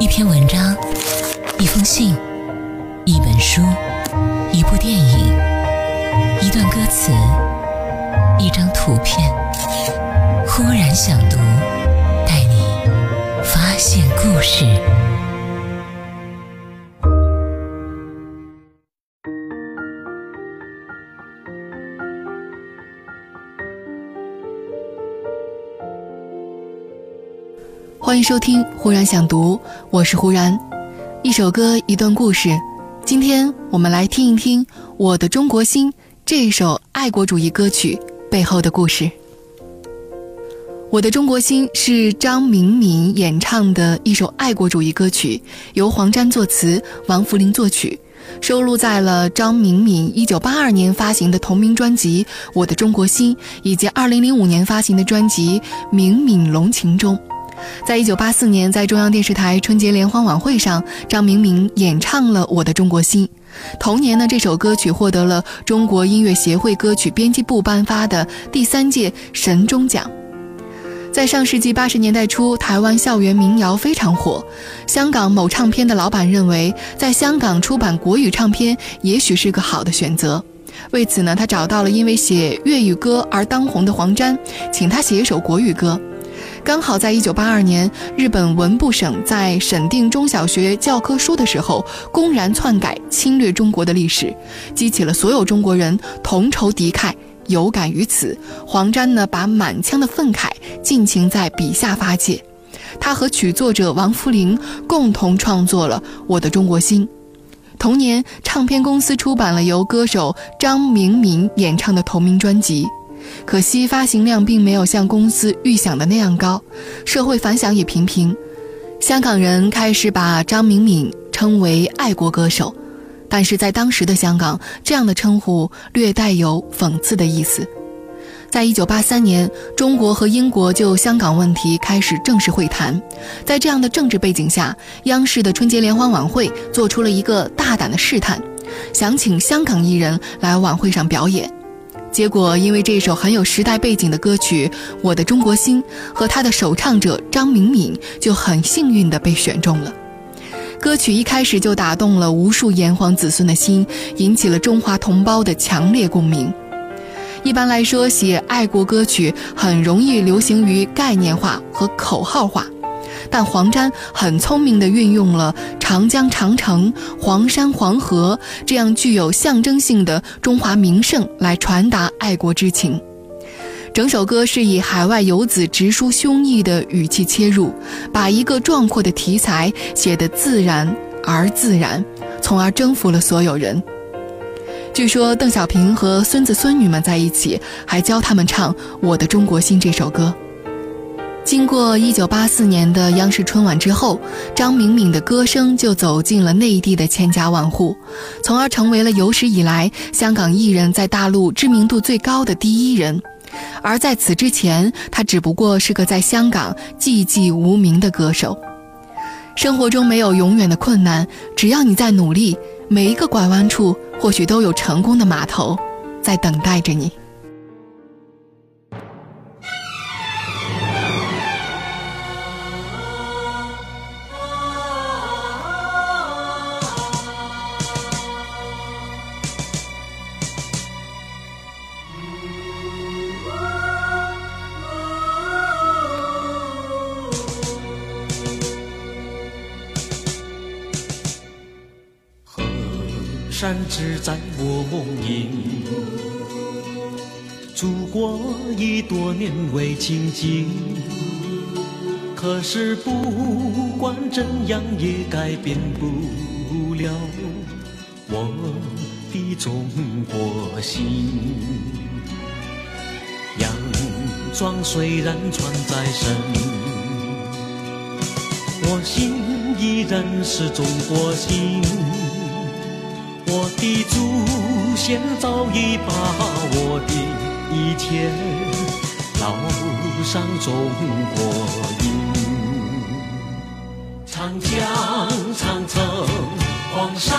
一篇文章，一封信，一本书，一部电影，一段歌词，一张图片。忽然想读，带你发现故事。欢迎收听《忽然想读》，我是忽然。一首歌，一段故事。今天我们来听一听《我的中国心》这一首爱国主义歌曲背后的故事。《我的中国心》是张明敏演唱的一首爱国主义歌曲，由黄沾作词，王福林作曲，收录在了张明敏1982年发行的同名专辑《我的中国心》以及2005年发行的专辑《明敏龙情》中。在一九八四年，在中央电视台春节联欢晚会上，张明敏演唱了《我的中国心》。同年呢，这首歌曲获得了中国音乐协会歌曲编辑部颁发的第三届神钟奖。在上世纪八十年代初，台湾校园民谣非常火。香港某唱片的老板认为，在香港出版国语唱片也许是个好的选择。为此呢，他找到了因为写粤语歌而当红的黄沾，请他写一首国语歌。刚好在一九八二年，日本文部省在审定中小学教科书的时候，公然篡改侵略中国的历史，激起了所有中国人同仇敌忾。有感于此，黄沾呢把满腔的愤慨尽情在笔下发泄。他和曲作者王福林共同创作了《我的中国心》。同年，唱片公司出版了由歌手张明敏演唱的同名专辑。可惜发行量并没有像公司预想的那样高，社会反响也平平。香港人开始把张明敏称为爱国歌手，但是在当时的香港，这样的称呼略带有讽刺的意思。在一九八三年，中国和英国就香港问题开始正式会谈，在这样的政治背景下，央视的春节联欢晚会做出了一个大胆的试探，想请香港艺人来晚会上表演。结果，因为这首很有时代背景的歌曲《我的中国心》和他的首唱者张明敏就很幸运地被选中了。歌曲一开始就打动了无数炎黄子孙的心，引起了中华同胞的强烈共鸣。一般来说，写爱国歌曲很容易流行于概念化和口号化。但黄沾很聪明地运用了长江、长城、黄山、黄河这样具有象征性的中华名胜来传达爱国之情。整首歌是以海外游子直抒胸臆的语气切入，把一个壮阔的题材写得自然而自然，从而征服了所有人。据说邓小平和孙子孙女们在一起，还教他们唱《我的中国心》这首歌。经过一九八四年的央视春晚之后，张明敏的歌声就走进了内地的千家万户，从而成为了有史以来香港艺人在大陆知名度最高的第一人。而在此之前，他只不过是个在香港寂寂无名的歌手。生活中没有永远的困难，只要你在努力，每一个拐弯处或许都有成功的码头在等待着你。山只在我梦萦，祖国已多年未亲近。可是不管怎样也改变不了我的中国心。洋装虽然穿在身，我心依然是中国心。我的祖先早已把我的一切烙上中国印。长江、长城、黄山、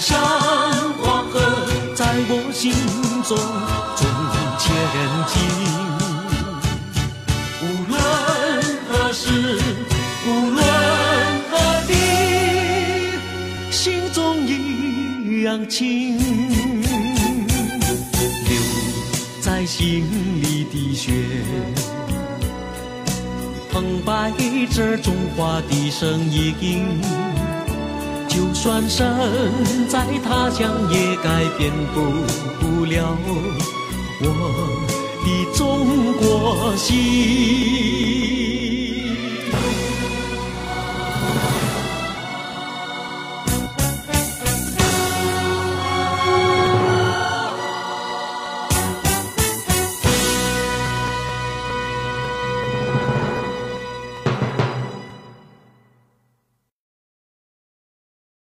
山、黄河，在我心中重千金。无论何时，无论何地，心中一样情。留在心里的血。澎湃着中华的声音，就算身在他乡，也改变不了我的中国心。